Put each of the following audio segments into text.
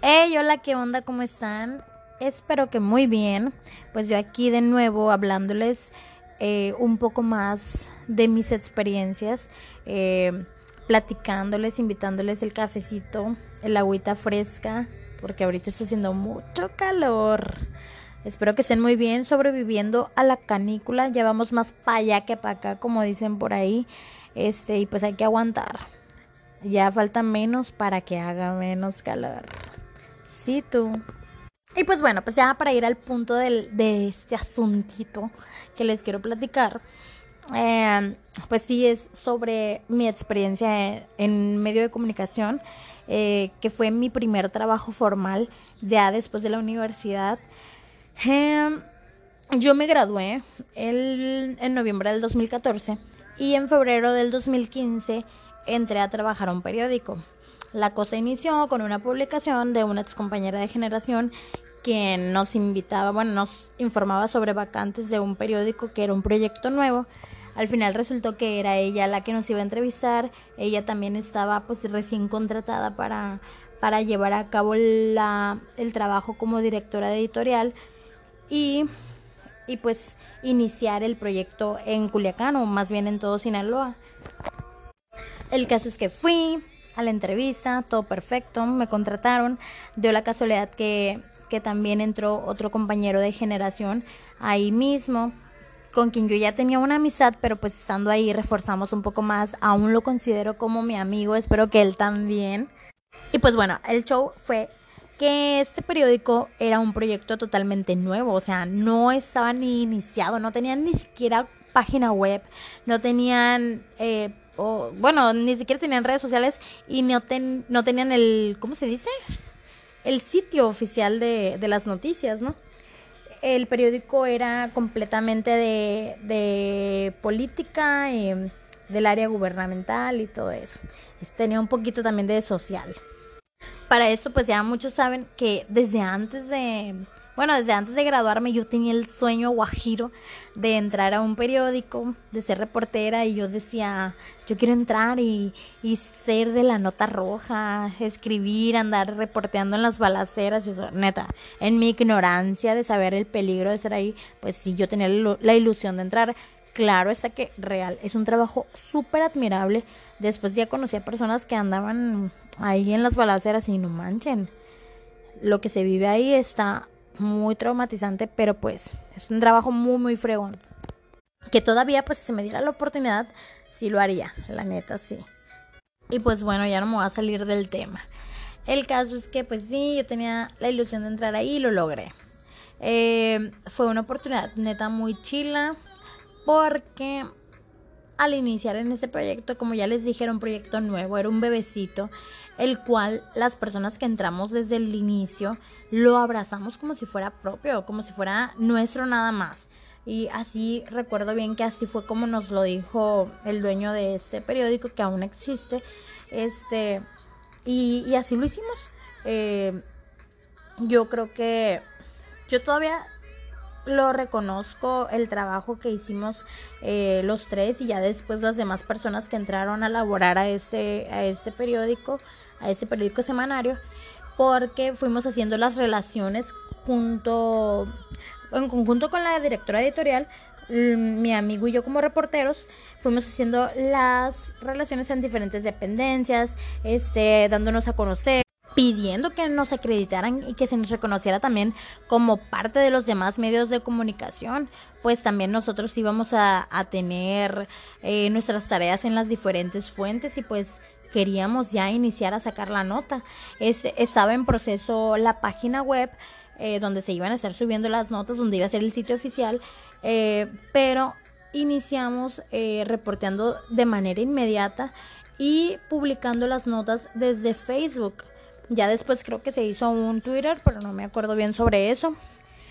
Hey, hola, ¿qué onda? ¿Cómo están? Espero que muy bien. Pues yo aquí de nuevo hablándoles eh, un poco más de mis experiencias, eh, platicándoles, invitándoles el cafecito, el agüita fresca, porque ahorita está haciendo mucho calor. Espero que estén muy bien sobreviviendo a la canícula. Ya vamos más para allá que para acá, como dicen por ahí. Este, y pues hay que aguantar. Ya falta menos para que haga menos calor. Sí, tú. Y pues bueno, pues ya para ir al punto del, de este asuntito que les quiero platicar. Eh, pues sí, es sobre mi experiencia en medio de comunicación, eh, que fue mi primer trabajo formal ya después de la universidad. Eh, yo me gradué el, en noviembre del 2014 y en febrero del 2015 entré a trabajar a un periódico. La cosa inició con una publicación de una ex compañera de generación quien nos invitaba, bueno, nos informaba sobre vacantes de un periódico que era un proyecto nuevo. Al final resultó que era ella la que nos iba a entrevistar. Ella también estaba pues recién contratada para, para llevar a cabo la, el trabajo como directora de editorial y, y pues iniciar el proyecto en Culiacán o más bien en todo Sinaloa. El caso es que fui a la entrevista, todo perfecto, me contrataron, dio la casualidad que, que también entró otro compañero de generación ahí mismo con quien yo ya tenía una amistad, pero pues estando ahí reforzamos un poco más, aún lo considero como mi amigo, espero que él también. Y pues bueno, el show fue que este periódico era un proyecto totalmente nuevo, o sea, no estaba ni iniciado, no tenían ni siquiera página web, no tenían, eh, bueno, ni siquiera tenían redes sociales y no, no tenían el, ¿cómo se dice? El sitio oficial de, de las noticias, ¿no? el periódico era completamente de, de política, eh, del área gubernamental y todo eso. Tenía un poquito también de social. Para eso, pues ya muchos saben que desde antes de, bueno, desde antes de graduarme yo tenía el sueño guajiro de entrar a un periódico, de ser reportera y yo decía, yo quiero entrar y, y ser de la nota roja, escribir, andar reporteando en las balaceras, eso, neta, en mi ignorancia de saber el peligro de ser ahí, pues sí, yo tenía la ilusión de entrar. Claro está que real, es un trabajo súper admirable. Después ya conocí a personas que andaban ahí en las balaceras y no manchen. Lo que se vive ahí está muy traumatizante, pero pues es un trabajo muy, muy fregón. Que todavía, pues si se me diera la oportunidad, sí lo haría, la neta, sí. Y pues bueno, ya no me voy a salir del tema. El caso es que pues sí, yo tenía la ilusión de entrar ahí y lo logré. Eh, fue una oportunidad neta muy chila porque al iniciar en este proyecto, como ya les dije, era un proyecto nuevo, era un bebecito, el cual las personas que entramos desde el inicio lo abrazamos como si fuera propio, como si fuera nuestro nada más. Y así recuerdo bien que así fue como nos lo dijo el dueño de este periódico que aún existe. Este, y, así lo hicimos. Eh, yo creo que yo todavía lo reconozco el trabajo que hicimos eh, los tres y ya después las demás personas que entraron a laborar a este, a este periódico, a este periódico semanario, porque fuimos haciendo las relaciones junto, en conjunto con la directora editorial, mi amigo y yo como reporteros fuimos haciendo las relaciones en diferentes dependencias, este, dándonos a conocer pidiendo que nos acreditaran y que se nos reconociera también como parte de los demás medios de comunicación, pues también nosotros íbamos a, tener eh, nuestras tareas en las diferentes fuentes y pues queríamos ya iniciar a sacar la nota. estaba en proceso la página web eh, donde se iban a estar subiendo las notas, donde iba a ser el sitio oficial, eh, pero iniciamos reporteando de manera inmediata y publicando las notas desde Facebook. Ya después creo que se hizo un Twitter, pero no me acuerdo bien sobre eso.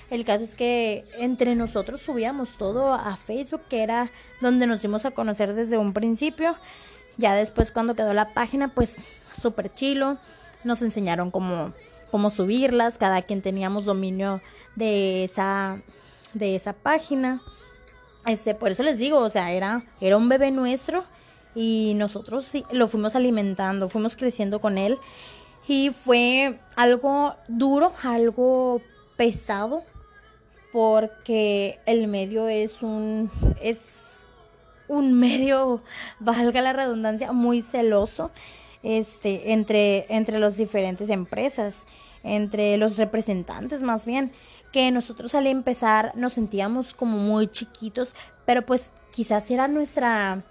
El caso es que entre nosotros subíamos todo a Facebook, que era donde nos dimos a conocer desde un principio. Ya después cuando quedó la página, pues súper chilo. Nos enseñaron cómo, cómo subirlas, cada quien teníamos dominio de esa, de esa página. Este, por eso les digo, o sea, era, era un bebé nuestro y nosotros lo fuimos alimentando, fuimos creciendo con él y fue algo duro, algo pesado porque el medio es un es un medio valga la redundancia muy celoso este entre entre las diferentes empresas entre los representantes más bien que nosotros al empezar nos sentíamos como muy chiquitos pero pues quizás era nuestra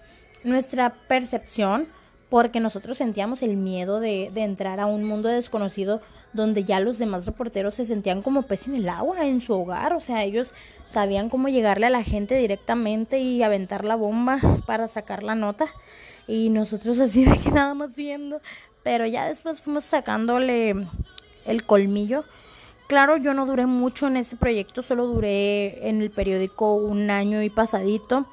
nuestra percepción porque nosotros sentíamos el miedo de, entrar a un mundo desconocido donde ya los demás reporteros se sentían como pez en el agua en su hogar, o sea, ellos sabían cómo llegarle a la gente directamente y aventar la bomba para sacar la nota. Y nosotros así de que nada más viendo, pero ya después fuimos sacándole el colmillo. Claro, yo no duré mucho en ese proyecto, solo duré en el periódico un año y pasadito,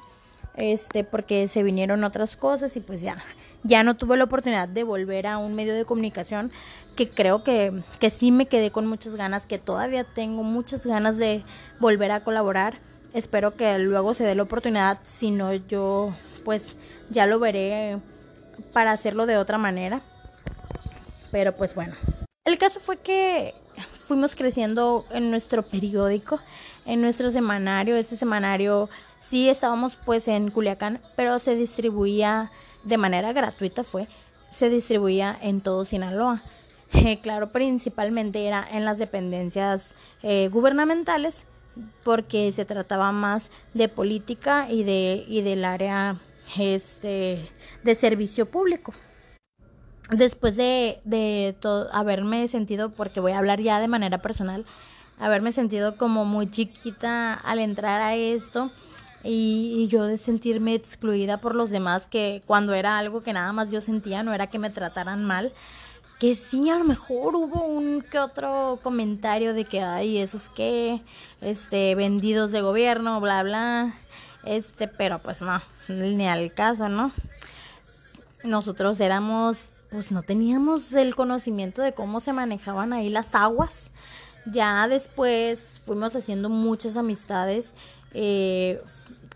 este, porque se vinieron otras cosas y pues ya ya no tuve la oportunidad de volver a un medio de comunicación que creo que, que sí me quedé con muchas ganas, que todavía tengo muchas ganas de volver a colaborar. Espero que luego se dé la oportunidad, si no yo pues ya lo veré para hacerlo de otra manera. Pero pues bueno. El caso fue que fuimos creciendo en nuestro periódico, en nuestro semanario. Este semanario sí estábamos pues en Culiacán, pero se distribuía de manera gratuita fue, se distribuía en todo Sinaloa. Eh, claro, principalmente era en las dependencias eh, gubernamentales porque se trataba más de política y de y del área este de servicio público. Después de, de haberme sentido, porque voy a hablar ya de manera personal, haberme sentido como muy chiquita al entrar a esto, y, yo de sentirme excluida por los demás, que cuando era algo que nada más yo sentía, no era que me trataran mal, que sí, a lo mejor hubo un que otro comentario de que, ay, esos que, este, vendidos de gobierno, bla, bla, este, pero pues no, ni al caso, ¿no? Nosotros éramos, pues no teníamos el conocimiento de cómo se manejaban ahí las aguas. Ya después fuimos haciendo muchas amistades eh,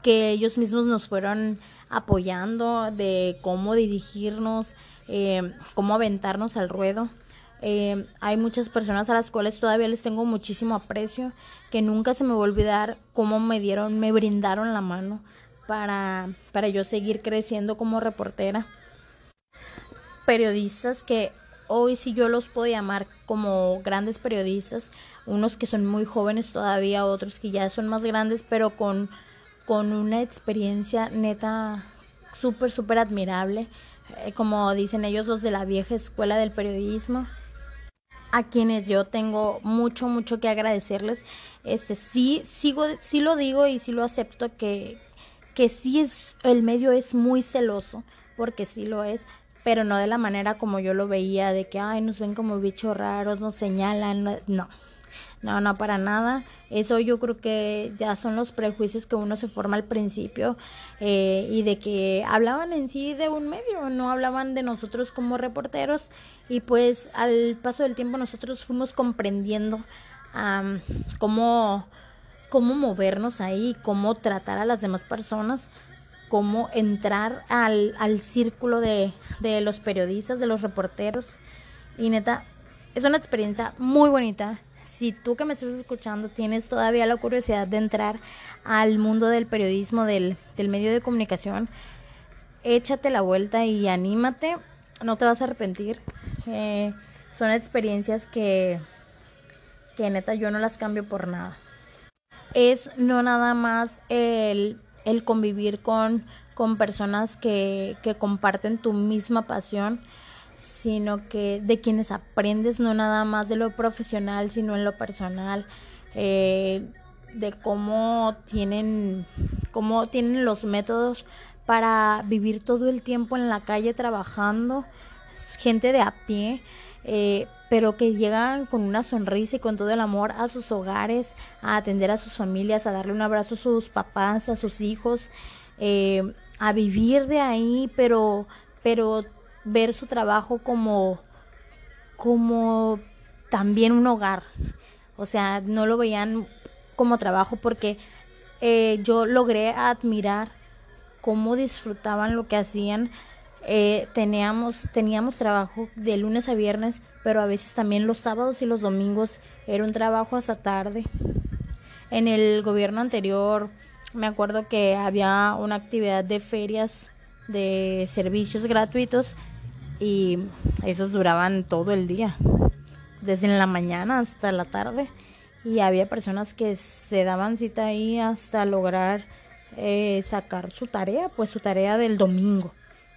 que ellos mismos nos fueron apoyando de cómo dirigirnos, eh, cómo aventarnos al ruedo. Eh, hay muchas personas a las cuales todavía les tengo muchísimo aprecio, que nunca se me va a olvidar cómo me dieron, me brindaron la mano para, para yo seguir creciendo como reportera. Periodistas que hoy sí yo los puedo llamar como grandes periodistas, unos que son muy jóvenes todavía, otros que ya son más grandes, pero con, con una experiencia neta súper, súper admirable, eh, como dicen ellos los de la vieja escuela del periodismo. A quienes yo tengo mucho mucho que agradecerles. Este sí sigo sí lo digo y sí lo acepto que que sí es el medio es muy celoso porque sí lo es pero no de la manera como yo lo veía de que ay nos ven como bichos raros nos señalan no no, no, para nada. Eso yo creo que ya son los prejuicios que uno se forma al principio eh, y de que hablaban en sí de un medio, no hablaban de nosotros como reporteros y pues al paso del tiempo nosotros fuimos comprendiendo cómo, cómo movernos ahí, cómo tratar a las demás personas cómo entrar al, al círculo de, de los periodistas, de los reporteros. Y neta, es una experiencia muy bonita si tú que me estás escuchando tienes todavía la curiosidad de entrar al mundo del periodismo, del, del medio de comunicación, échate la vuelta y anímate, no te vas a arrepentir. Eh, son experiencias que, que neta yo no las cambio por nada. Es no nada más el, el convivir con, con personas que, que comparten tu misma pasión, sino que de quienes aprendes no nada más de lo profesional, sino en lo personal, eh, de cómo tienen, cómo tienen los métodos para vivir todo el tiempo en la calle trabajando, gente de a pie, eh, pero que llegan con una sonrisa y con todo el amor a sus hogares, a atender a sus familias, a darle un abrazo a sus papás, a sus hijos, eh, a vivir de ahí, pero, pero ver su trabajo como, como también un hogar. O sea, no lo veían como trabajo porque eh, yo logré admirar cómo disfrutaban lo que hacían. Eh, teníamos, teníamos trabajo de lunes a viernes, pero a veces también los sábados y los domingos era un trabajo hasta tarde. En el gobierno anterior me acuerdo que había una actividad de ferias de servicios gratuitos y esos duraban todo el día, desde la mañana hasta la tarde y había personas que se daban cita ahí hasta lograr eh, sacar su tarea, pues su tarea del domingo.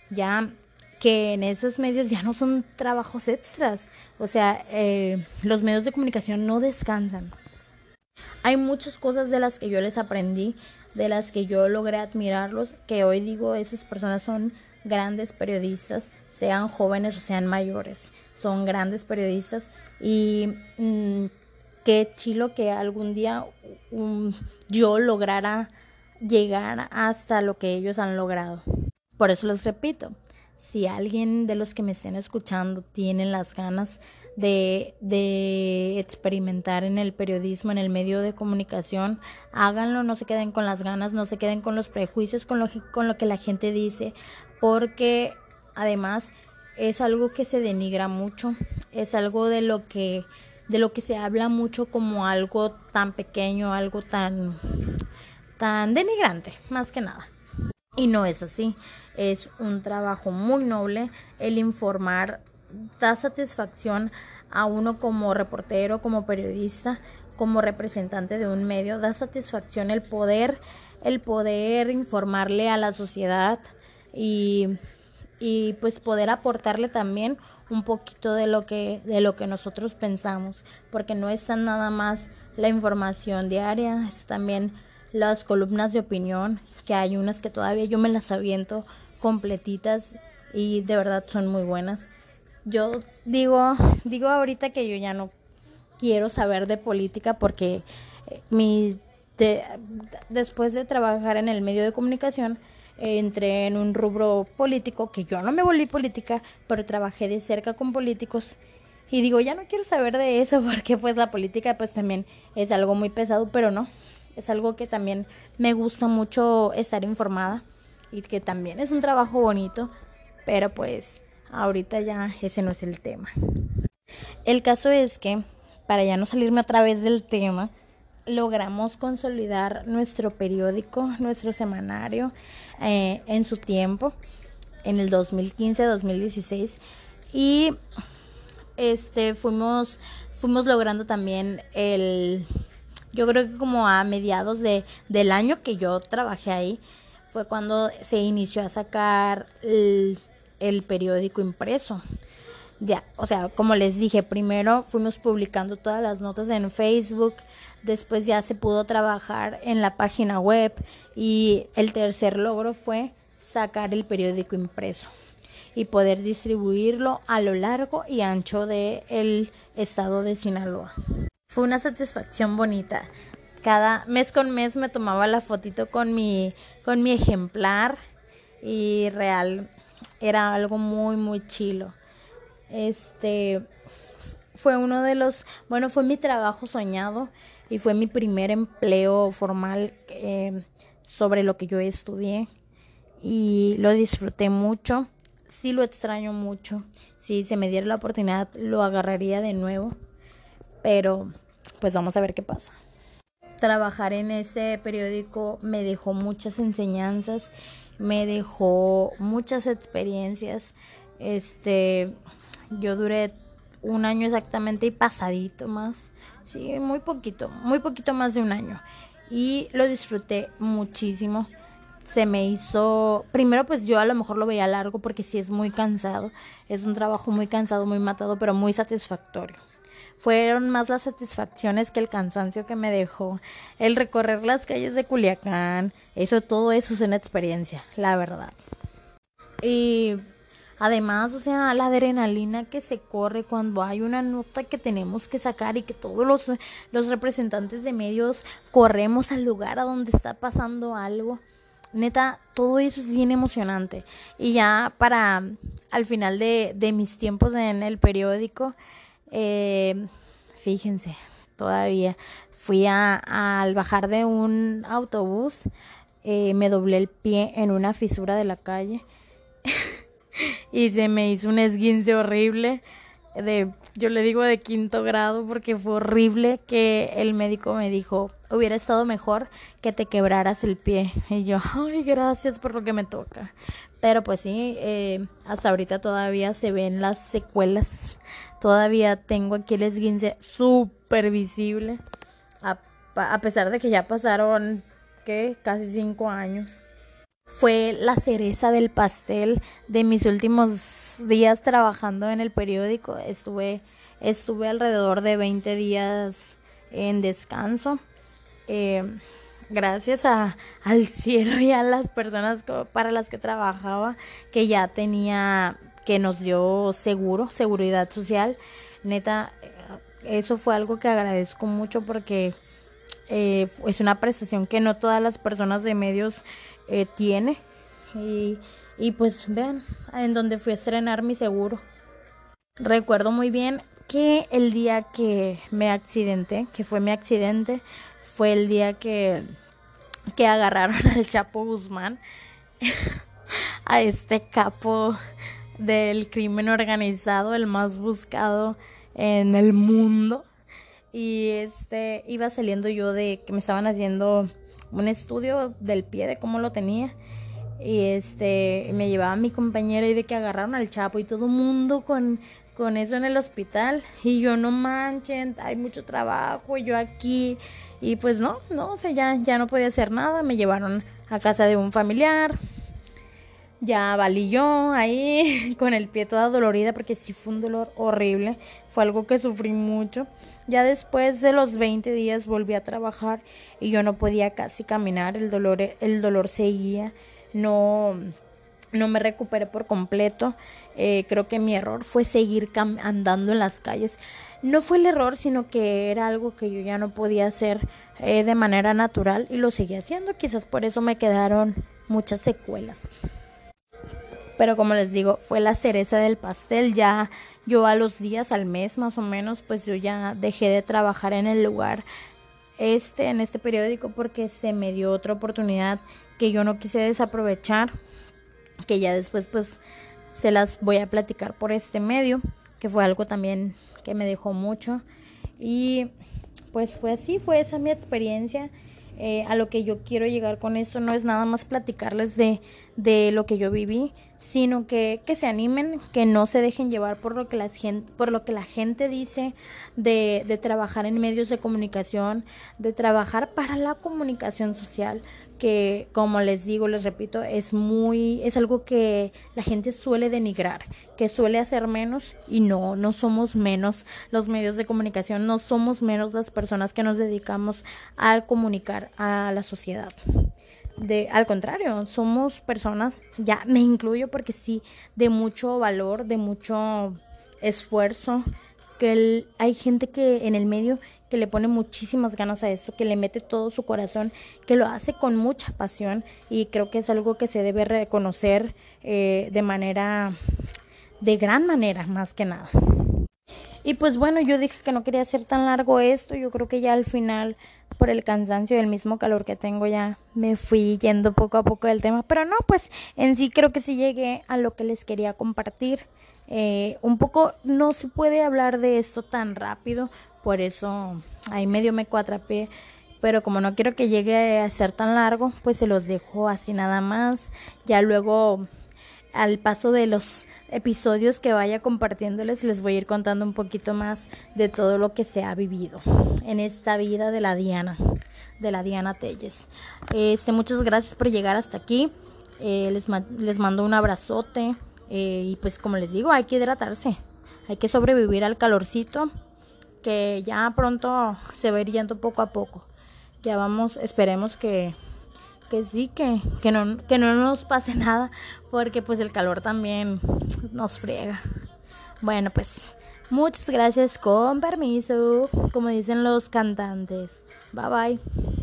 Ya que en esos medios ya no son trabajos extras, o sea, eh, los medios de comunicación no descansan. Hay muchas cosas de las que yo les aprendí, de las que yo logré admirarlos, que hoy digo, esas personas son grandes periodistas, sean jóvenes o sean mayores, son grandes periodistas y mm, qué chilo que algún día yo lograra llegar hasta lo que ellos han logrado. Por eso les repito, si alguien de los que me estén escuchando tienen las ganas de, de, experimentar en el periodismo, en el medio de comunicación, háganlo, no se queden con las ganas, no se queden con los prejuicios, con lo, con lo que la gente dice, porque además es algo que se denigra mucho, es algo de lo que de lo que se habla mucho como algo tan pequeño, algo tan, tan denigrante, más que nada. Y no es así, es un trabajo muy noble el informar, da satisfacción a uno como reportero, como periodista, como representante de un medio, da satisfacción el poder, el poder informarle a la sociedad y, y pues poder aportarle también un poquito de lo que de lo que nosotros pensamos, porque no es nada más la información diaria, es también las columnas de opinión, que hay unas que todavía yo me las aviento completitas y de verdad son muy buenas. Yo digo, digo ahorita que yo ya no quiero saber de política porque eh, mi después de trabajar en el medio de comunicación entré en un rubro político, que yo no me volví política, pero trabajé de cerca con políticos. Y digo, ya no quiero saber de eso porque pues la política pues también es algo muy pesado, pero no, es algo que también me gusta mucho estar informada y que también es un trabajo bonito, pero pues ahorita ya ese no es el tema. El caso es que, para ya no salirme otra vez del tema, logramos consolidar nuestro periódico, nuestro semanario eh, en su tiempo, en el 2015-2016 y este fuimos fuimos logrando también el yo creo que como a mediados de, del año que yo trabajé ahí fue cuando se inició a sacar el, periódico impreso ya, o sea, como les dije, primero fuimos publicando todas las notas en Facebook, después ya se pudo trabajar en la página web y el tercer logro fue sacar el periódico impreso y poder distribuirlo a lo largo y ancho del el estado de Sinaloa. Fue una satisfacción bonita. Cada mes con mes me tomaba la fotito con mi, con mi ejemplar y real era algo muy muy chilo. Este fue uno de los, bueno, fue mi trabajo soñado y fue mi primer empleo formal eh, sobre lo que yo estudié y lo disfruté mucho. Sí lo extraño mucho. Si se me diera la oportunidad lo agarraría de nuevo. Pero pues vamos a ver qué pasa. Trabajar en ese periódico me dejó muchas enseñanzas, me dejó muchas experiencias. Este, yo duré un año exactamente y pasadito más. Sí, muy poquito, muy poquito más de un año. Y lo disfruté muchísimo. Se me hizo, primero pues yo a lo mejor lo veía largo porque sí es muy cansado. Es un trabajo muy cansado, muy matado, pero muy satisfactorio. Fueron más las satisfacciones que el cansancio que me dejó. El recorrer las calles de Culiacán, eso, todo eso es una experiencia, la verdad. Y Además, o sea, la adrenalina que se corre cuando hay una nota que tenemos que sacar y que todos los, los representantes de medios corremos al lugar a donde está pasando algo. Neta, todo eso es bien emocionante. Y ya para al final de, de mis tiempos en el periódico, eh, fíjense, todavía. Fui a, al bajar de un autobús, eh, me doblé el pie en una fisura de la calle y se me hizo un esguince horrible de yo le digo de quinto grado porque fue horrible que el médico me dijo hubiera estado mejor que te quebraras el pie y yo ay gracias por lo que me toca pero pues sí eh, hasta ahorita todavía se ven las secuelas todavía tengo aquí el esguince súper visible a, pesar de que ya pasaron que casi cinco años fue la cereza del pastel de mis últimos días trabajando en el periódico. Estuve, estuve alrededor de 20 días en descanso. Eh, gracias al cielo y a las personas para las que trabajaba, que ya tenía, que nos dio seguro, seguridad social. Neta, eh, eso fue algo que agradezco mucho porque eh, es una prestación que no todas las personas de medios eh, tiene. Y y pues vean, en donde fui a estrenar mi seguro. Recuerdo muy bien que el día que me accidenté, que fue mi accidente, fue el día que, que agarraron al Chapo Guzmán, a este capo del crimen organizado, el más buscado en el mundo. Y este iba saliendo yo de que me estaban haciendo un estudio del pie de cómo lo tenía y este me llevaba mi compañera y de que agarraron al Chapo y todo el mundo con con eso en el hospital y yo no manchen, hay mucho trabajo, yo aquí y pues no, no, o sea, ya ya no podía hacer nada, me llevaron a casa de un familiar. Ya valí yo ahí con el pie toda dolorida porque sí fue un dolor horrible, fue algo que sufrí mucho. Ya después de los 20 días volví a trabajar y yo no podía casi caminar, el dolor el dolor seguía no, no me recuperé por completo. Eh, creo que mi error fue seguir andando en las calles. No fue el error, sino que era algo que yo ya no podía hacer eh, de manera natural y lo seguí haciendo. Quizás por eso me quedaron muchas secuelas. Pero como les digo, fue la cereza del pastel. Ya yo a los días, al mes más o menos, pues yo ya dejé de trabajar en el lugar este, en este periódico, porque se me dio otra oportunidad que yo no quise desaprovechar, que ya después pues se las voy a platicar por este medio, que fue algo también que me dejó mucho. Y pues fue así, fue esa mi experiencia. Eh, a lo que yo quiero llegar con esto no es nada más platicarles de, de lo que yo viví, sino que, que se animen, que no se dejen llevar por lo que la gente, por lo que la gente dice de, de trabajar en medios de comunicación, de trabajar para la comunicación social, que como les digo, les repito, es muy, es algo que la gente suele denigrar, que suele hacer menos y no, no somos menos los medios de comunicación, no somos menos las personas que nos dedicamos a comunicar a la sociedad. De, al contrario, somos personas, ya me incluyo porque sí, de mucho valor, de mucho esfuerzo, que hay gente que en el medio que le pone muchísimas ganas a esto, que le mete todo su corazón, que lo hace con mucha pasión y creo que es algo que se debe reconocer eh, de manera, de gran manera, más que nada. Y pues bueno, yo dije que no quería hacer tan largo esto, yo creo que ya al final, por el cansancio y el mismo calor que tengo, ya me fui yendo poco a poco del tema, pero no, pues en sí creo que sí llegué a lo que les quería compartir. Eh, un poco no se puede hablar de esto tan rápido por eso ahí medio me cuatrapé. Pero como no quiero que llegue a ser tan largo, pues se los dejo así nada más. Ya luego, al paso de los episodios que vaya compartiéndoles, les voy a ir contando un poquito más de todo lo que se ha vivido en esta vida de la Diana, de la Diana Telles. Este, muchas gracias por llegar hasta aquí. Eh, les, les mando un abrazote. Eh, y pues como les digo, hay que hidratarse. Hay que sobrevivir al calorcito que ya pronto se va yendo poco a poco. Ya vamos, esperemos que, que sí, que, que, no, que no nos pase nada, porque pues el calor también nos friega. Bueno, pues muchas gracias, con permiso, como dicen los cantantes. Bye bye.